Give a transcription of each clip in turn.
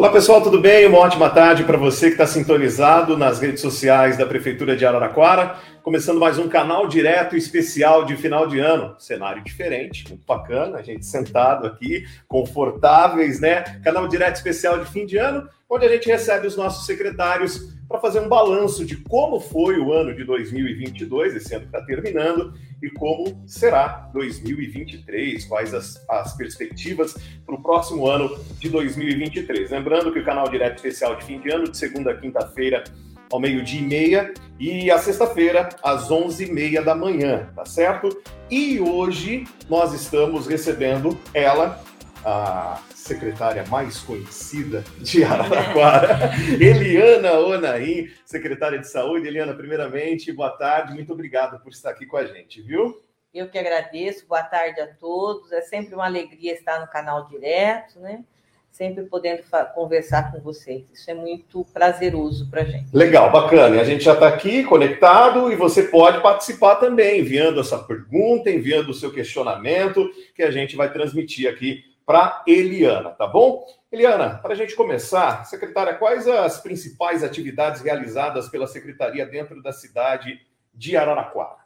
Olá pessoal, tudo bem? Uma ótima tarde para você que está sintonizado nas redes sociais da Prefeitura de Araraquara. Começando mais um canal direto especial de final de ano. Cenário diferente, muito bacana, a gente sentado aqui, confortáveis, né? Canal direto especial de fim de ano, onde a gente recebe os nossos secretários para fazer um balanço de como foi o ano de 2022, esse ano que está terminando, e como será 2023, quais as, as perspectivas para o próximo ano de 2023. Lembrando que o canal Direto Especial de fim de ano, de segunda a quinta-feira, ao meio-dia e meia, e a sexta-feira, às onze e meia da manhã, tá certo? E hoje nós estamos recebendo ela, a secretária mais conhecida de Araraquara, Eliana Onaim, secretária de Saúde. Eliana, primeiramente, boa tarde, muito obrigado por estar aqui com a gente, viu? Eu que agradeço, boa tarde a todos. É sempre uma alegria estar no canal direto, né? Sempre podendo conversar com vocês. Isso é muito prazeroso para a gente. Legal, bacana. E a gente já está aqui conectado e você pode participar também, enviando a sua pergunta, enviando o seu questionamento, que a gente vai transmitir aqui para Eliana, tá bom? Eliana, para a gente começar, secretária, quais as principais atividades realizadas pela secretaria dentro da cidade de Araraquara?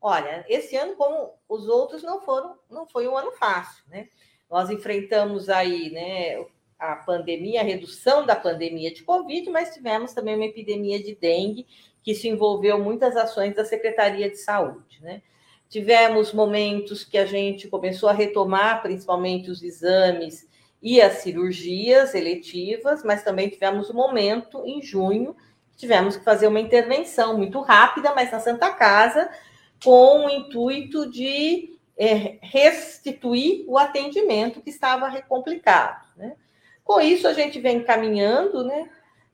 Olha, esse ano, como os outros, não foram, não foi um ano fácil, né? Nós enfrentamos aí, né, a pandemia, a redução da pandemia de Covid, mas tivemos também uma epidemia de dengue que se envolveu muitas ações da Secretaria de Saúde, né? Tivemos momentos que a gente começou a retomar, principalmente os exames e as cirurgias eletivas, mas também tivemos um momento em junho que tivemos que fazer uma intervenção muito rápida, mas na Santa Casa, com o intuito de é, restituir o atendimento que estava complicado. Né? Com isso, a gente vem caminhando, né?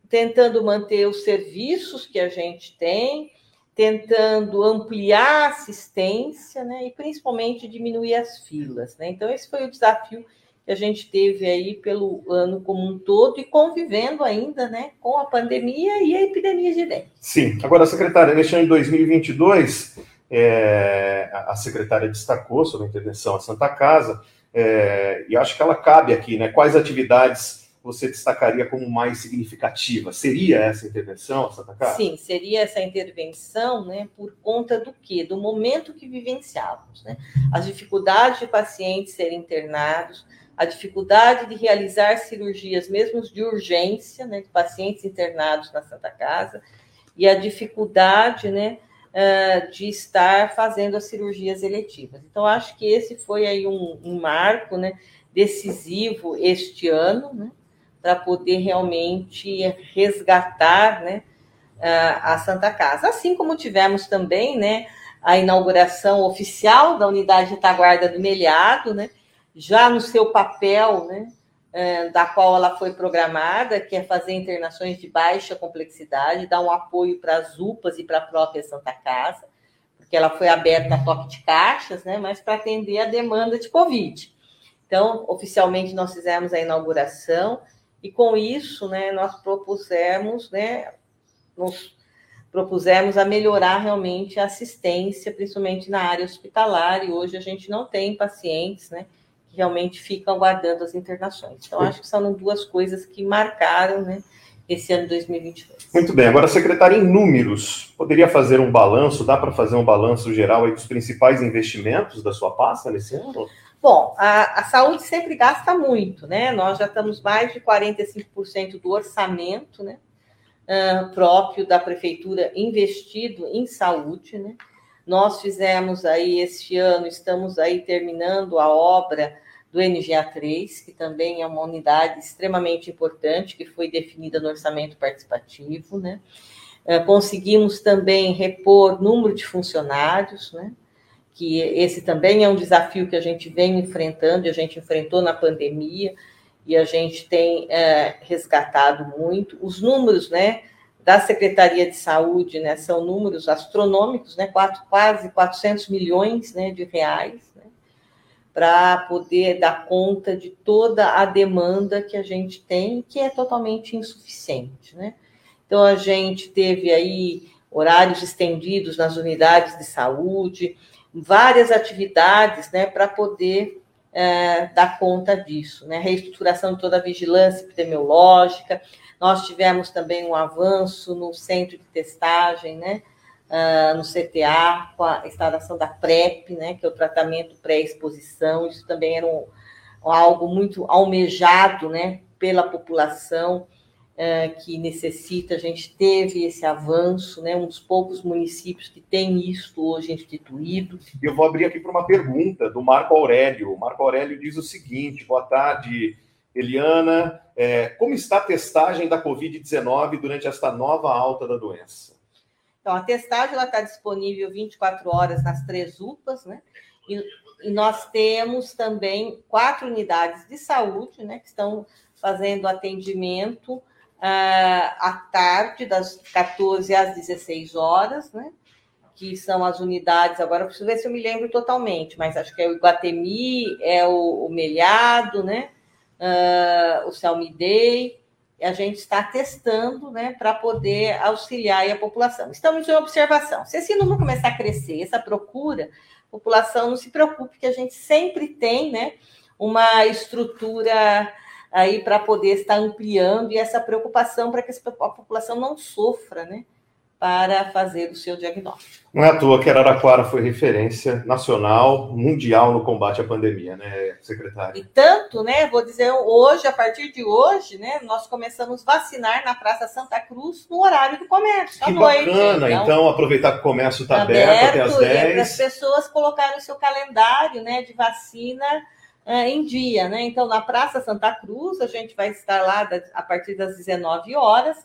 tentando manter os serviços que a gente tem, tentando ampliar a assistência, né, e principalmente diminuir as filas, né? Então esse foi o desafio que a gente teve aí pelo ano como um todo e convivendo ainda, né, com a pandemia e a epidemia de dengue. Sim. Agora, secretária, neste ano de 2022, é, a secretária destacou sobre a intervenção à Santa Casa, é, e acho que ela cabe aqui, né? Quais atividades você destacaria como mais significativa? Seria essa intervenção, Santa Casa? Sim, seria essa intervenção, né, por conta do quê? Do momento que vivenciávamos, né? As dificuldades de pacientes serem internados, a dificuldade de realizar cirurgias, mesmo de urgência, né, de pacientes internados na Santa Casa, e a dificuldade, né, de estar fazendo as cirurgias eletivas. Então, acho que esse foi aí um, um marco, né, decisivo este ano, né, para poder realmente resgatar né, a Santa Casa. Assim como tivemos também né, a inauguração oficial da unidade de retaguarda do Melhado, né, já no seu papel, né, da qual ela foi programada, que é fazer internações de baixa complexidade, dar um apoio para as UPAs e para a própria Santa Casa, porque ela foi aberta a toque de caixas, né, mas para atender a demanda de Covid. Então, oficialmente, nós fizemos a inauguração, e com isso, né, nós propusemos, né, nos propusemos a melhorar realmente a assistência, principalmente na área hospitalar, e hoje a gente não tem pacientes, né, realmente ficam aguardando as internações. Então, acho que são duas coisas que marcaram, né, esse ano 2022. Muito bem. Agora, secretária, em números, poderia fazer um balanço, dá para fazer um balanço geral aí dos principais investimentos da sua pasta nesse ano? Bom, a, a, saúde sempre gasta muito, né? Nós já estamos mais de 45% do orçamento, né? Uh, próprio da prefeitura investido em saúde, né? Nós fizemos aí este ano, estamos aí terminando a obra do NGA3, que também é uma unidade extremamente importante, que foi definida no orçamento participativo, né? Uh, conseguimos também repor número de funcionários, né? que esse também é um desafio que a gente vem enfrentando, e a gente enfrentou na pandemia, e a gente tem é, resgatado muito. Os números né, da Secretaria de Saúde né, são números astronômicos, né, quatro, quase 400 milhões né, de reais, né, para poder dar conta de toda a demanda que a gente tem, que é totalmente insuficiente. Né? Então, a gente teve aí horários estendidos nas unidades de saúde, várias atividades né, para poder é, dar conta disso, né? Reestruturação de toda a vigilância epidemiológica. Nós tivemos também um avanço no centro de testagem, né? Uh, no CTA, com a instalação da PrEP, né? Que é o tratamento pré-exposição. Isso também era um, algo muito almejado, né? Pela população é, que necessita, a gente teve esse avanço, né, um dos poucos municípios que tem isso hoje instituído. Eu vou abrir aqui para uma pergunta do Marco Aurélio. O Marco Aurélio diz o seguinte: boa tarde, Eliana. É, como está a testagem da Covid-19 durante esta nova alta da doença? Então, a testagem está disponível 24 horas nas três UPAs, né? E, e nós temos também quatro unidades de saúde, né, que estão fazendo atendimento à tarde, das 14 às 16 horas, né? Que são as unidades. Agora, preciso ver se eu me lembro totalmente, mas acho que é o Iguatemi, é o, o Melhado, né? Uh, o Salmidei. A gente está testando, né, para poder auxiliar a população. Estamos em observação. Se esse número começar a crescer, essa procura, população não se preocupe, que a gente sempre tem, né, uma estrutura aí para poder estar ampliando e essa preocupação para que a população não sofra, né? Para fazer o seu diagnóstico. Não é à toa que Araraquara foi referência nacional, mundial no combate à pandemia, né, secretária? E tanto, né? Vou dizer, hoje, a partir de hoje, né, nós começamos a vacinar na Praça Santa Cruz no horário do comércio, que à noite. Bacana, então, então, aproveitar que o comércio está aberto, aberto até as 10. Para as pessoas colocarem o seu calendário né, de vacina é, em dia, né? Então, na Praça Santa Cruz, a gente vai estar lá a partir das 19 horas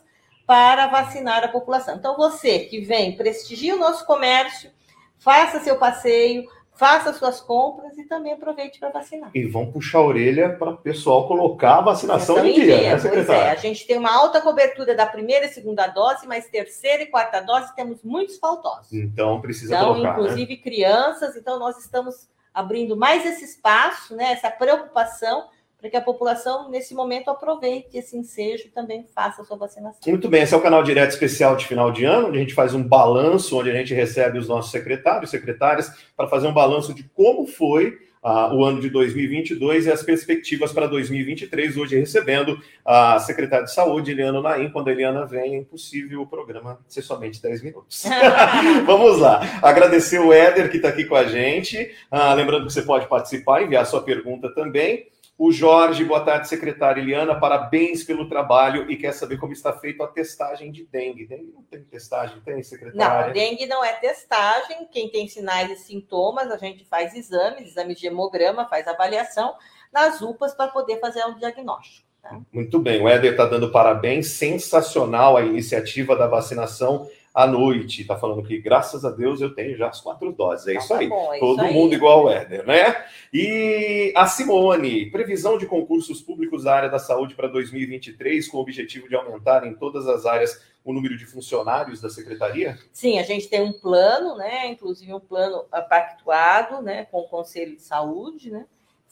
para vacinar a população. Então, você que vem, prestigie o nosso comércio, faça seu passeio, faça suas compras e também aproveite para vacinar. E vão puxar a orelha para o pessoal colocar a vacinação em dia, dia, né, secretária? É, a gente tem uma alta cobertura da primeira e segunda dose, mas terceira e quarta dose temos muitos faltosos. Então, precisa então, colocar, né? inclusive né? crianças, então nós estamos abrindo mais esse espaço, né, essa preocupação, para que a população, nesse momento, aproveite esse ensejo e também faça a sua vacinação. Muito bem, esse é o canal direto especial de final de ano, onde a gente faz um balanço, onde a gente recebe os nossos secretários, secretárias, para fazer um balanço de como foi uh, o ano de 2022 e as perspectivas para 2023. Hoje recebendo a secretária de Saúde, Eliana Naim. Quando a Eliana vem, é impossível o programa ser somente 10 minutos. Vamos lá. Agradecer o Éder, que está aqui com a gente. Uh, lembrando que você pode participar, enviar sua pergunta também. O Jorge, boa tarde, secretária Eliana, parabéns pelo trabalho e quer saber como está feita a testagem de dengue. Dengue não tem testagem, tem, secretária? Não, dengue não é testagem. Quem tem sinais e sintomas, a gente faz exames, exames de hemograma, faz avaliação nas UPAs para poder fazer um diagnóstico. Tá? Muito bem, o Éder está dando parabéns, sensacional a iniciativa da vacinação à noite. Está falando que, graças a Deus, eu tenho já as quatro doses. É então, isso aí. Tá bom, é Todo isso mundo aí. igual o Éder, né? E a Simone, previsão de concursos públicos da área da saúde para 2023, com o objetivo de aumentar em todas as áreas o número de funcionários da secretaria? Sim, a gente tem um plano, né? Inclusive um plano pactuado né, com o Conselho de Saúde, né?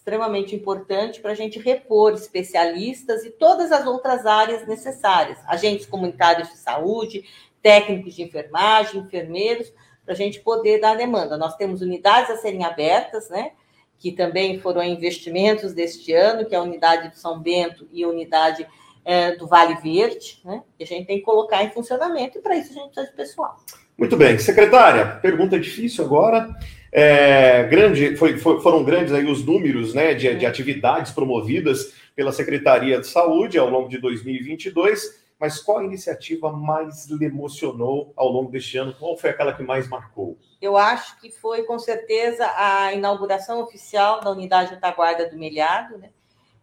extremamente importante para a gente repor especialistas e todas as outras áreas necessárias, agentes comunitários de saúde, técnicos de enfermagem, enfermeiros, para a gente poder dar demanda. Nós temos unidades a serem abertas, né? Que também foram investimentos deste ano, que é a unidade de São Bento e a unidade é, do Vale Verde, né? Que a gente tem que colocar em funcionamento, e para isso a gente precisa de pessoal. Muito bem, secretária, pergunta difícil agora. É, grande, foi, foi, foram grandes aí os números né, de, de atividades promovidas pela Secretaria de Saúde ao longo de 2022 mas qual a iniciativa mais lhe emocionou ao longo deste ano? Qual foi aquela que mais marcou? Eu acho que foi, com certeza, a inauguração oficial da unidade Retaguarda do Melhado, né?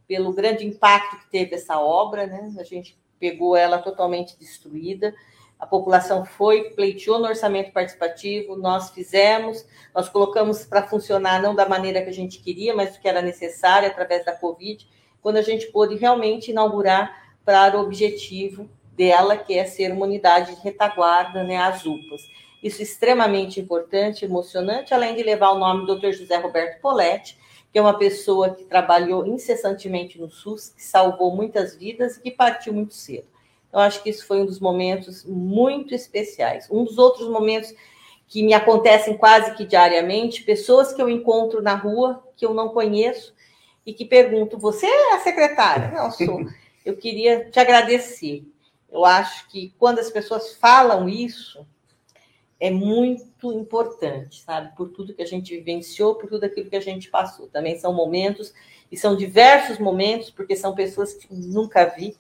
pelo grande impacto que teve essa obra, né? A gente pegou ela totalmente destruída. A população foi, pleiteou no orçamento participativo, nós fizemos, nós colocamos para funcionar não da maneira que a gente queria, mas que era necessário através da Covid, quando a gente pôde realmente inaugurar para o objetivo dela, que é ser uma unidade de retaguarda, né, as UPAs. Isso é extremamente importante, emocionante, além de levar o nome do Dr. José Roberto Poletti, que é uma pessoa que trabalhou incessantemente no SUS, que salvou muitas vidas e que partiu muito cedo. Eu acho que isso foi um dos momentos muito especiais. Um dos outros momentos que me acontecem quase que diariamente, pessoas que eu encontro na rua, que eu não conheço, e que perguntam: Você é a secretária? Não, sou. Eu queria te agradecer. Eu acho que quando as pessoas falam isso, é muito importante, sabe? Por tudo que a gente vivenciou, por tudo aquilo que a gente passou. Também são momentos, e são diversos momentos, porque são pessoas que nunca vi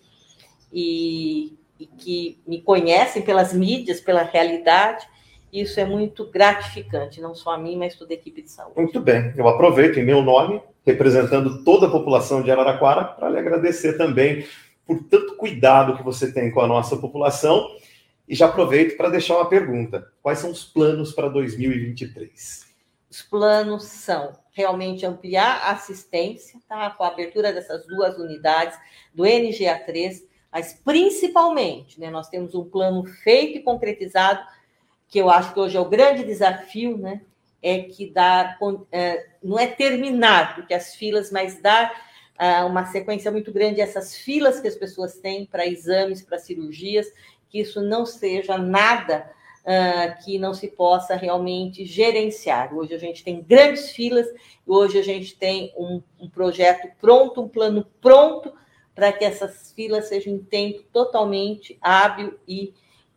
e, e que me conhecem pelas mídias, pela realidade. Isso é muito gratificante, não só a mim, mas toda a equipe de saúde. Muito bem. Eu aproveito em meu nome, representando toda a população de Araraquara, para lhe agradecer também por tanto cuidado que você tem com a nossa população e já aproveito para deixar uma pergunta: quais são os planos para 2023? Os planos são realmente ampliar a assistência, tá? Com a abertura dessas duas unidades do NGA3, mas principalmente, né? Nós temos um plano feito e concretizado, que eu acho que hoje é o grande desafio, né? É que dá, é, não é terminar, porque as filas, mas dar uh, uma sequência muito grande essas filas que as pessoas têm para exames, para cirurgias que isso não seja nada uh, que não se possa realmente gerenciar. Hoje a gente tem grandes filas, hoje a gente tem um, um projeto pronto, um plano pronto para que essas filas sejam em tempo totalmente hábil e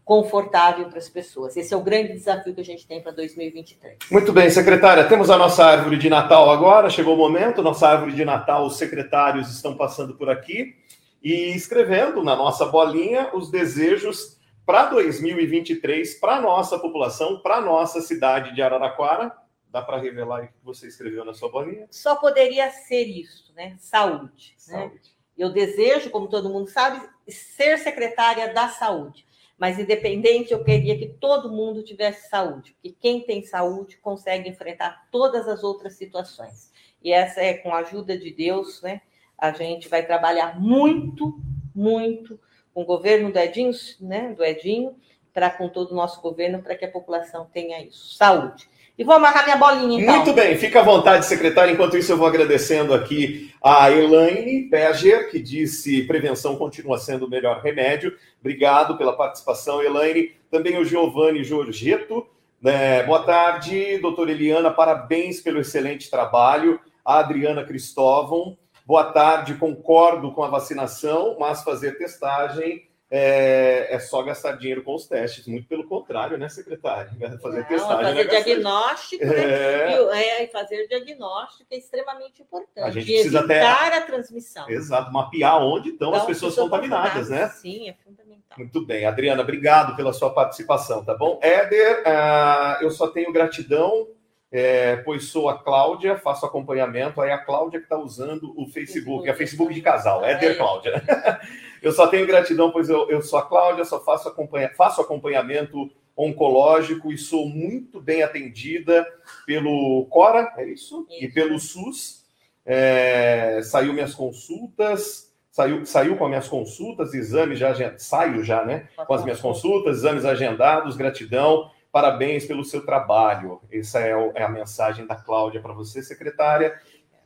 confortável para as pessoas. Esse é o grande desafio que a gente tem para 2023. Muito bem, secretária. Temos a nossa árvore de Natal agora. Chegou o momento. Nossa árvore de Natal, os secretários estão passando por aqui e escrevendo na nossa bolinha os desejos para 2023 para a nossa população, para a nossa cidade de Araraquara. Dá para revelar o que você escreveu na sua bolinha? Só poderia ser isso, né? Saúde. Né? Saúde. Né? Eu desejo, como todo mundo sabe, ser secretária da saúde. Mas, independente, eu queria que todo mundo tivesse saúde, porque quem tem saúde consegue enfrentar todas as outras situações. E essa é com a ajuda de Deus, né? A gente vai trabalhar muito, muito com o governo do Edinho, né, do Edinho, para com todo o nosso governo, para que a população tenha isso. Saúde. E vou amarrar minha bolinha, então. Muito bem, fica à vontade, secretário. Enquanto isso, eu vou agradecendo aqui a Elaine Peger, que disse prevenção continua sendo o melhor remédio. Obrigado pela participação, Elaine. Também o Giovanni Giorgetto. É, boa tarde, doutora Eliana, parabéns pelo excelente trabalho. A Adriana Cristóvão. Boa tarde, concordo com a vacinação, mas fazer testagem é, é, só gastar dinheiro com os testes. Muito pelo contrário, né, secretário? Fazer Não, testagem. Fazer é diagnóstico, né? é... é... fazer diagnóstico é extremamente importante. A gente precisa até a transmissão. Exato, mapear onde estão então, as pessoas contaminadas, né? Sim, é fundamental. Muito bem, Adriana, obrigado pela sua participação, tá bom? Éder, uh, eu só tenho gratidão é, pois sou a Cláudia, faço acompanhamento. Aí a Cláudia que está usando o Facebook, é Facebook de casal, é Der Cláudia. eu só tenho gratidão, pois eu, eu sou a Cláudia, só faço, acompanha, faço acompanhamento oncológico e sou muito bem atendida pelo Cora, é isso? isso. E pelo SUS. É, saiu minhas consultas, saiu, saiu com as minhas consultas, exames já, saio já, né? Com as minhas consultas, exames agendados, gratidão. Parabéns pelo seu trabalho. Essa é, é a mensagem da Cláudia para você, secretária.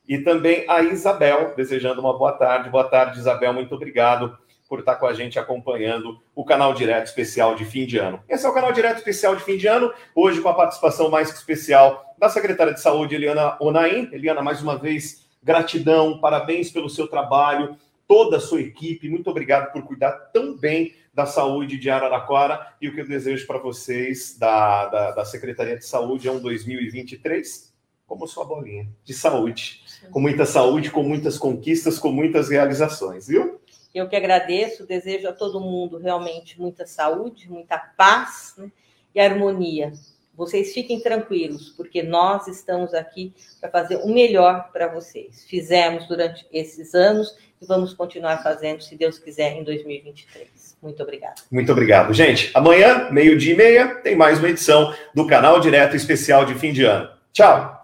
E também a Isabel, desejando uma boa tarde. Boa tarde, Isabel. Muito obrigado por estar com a gente acompanhando o canal Direto Especial de fim de ano. Esse é o canal Direto Especial de fim de ano, hoje com a participação mais que especial da secretária de Saúde, Eliana Onaim. Eliana, mais uma vez, gratidão, parabéns pelo seu trabalho, toda a sua equipe, muito obrigado por cuidar tão bem da Saúde de Araraquara. E o que eu desejo para vocês da, da, da, Secretaria de Saúde é um 2023 como sua bolinha, de saúde. Com muita saúde, com muitas conquistas, com muitas realizações, viu? Eu que agradeço, desejo a todo mundo realmente muita saúde, muita paz né? e harmonia. Vocês fiquem tranquilos, porque nós estamos aqui para fazer o melhor para vocês. Fizemos durante esses anos e vamos continuar fazendo, se Deus quiser, em 2023. Muito obrigado. Muito obrigado. Gente, amanhã, meio-dia e meia, tem mais uma edição do canal Direto Especial de Fim de Ano. Tchau!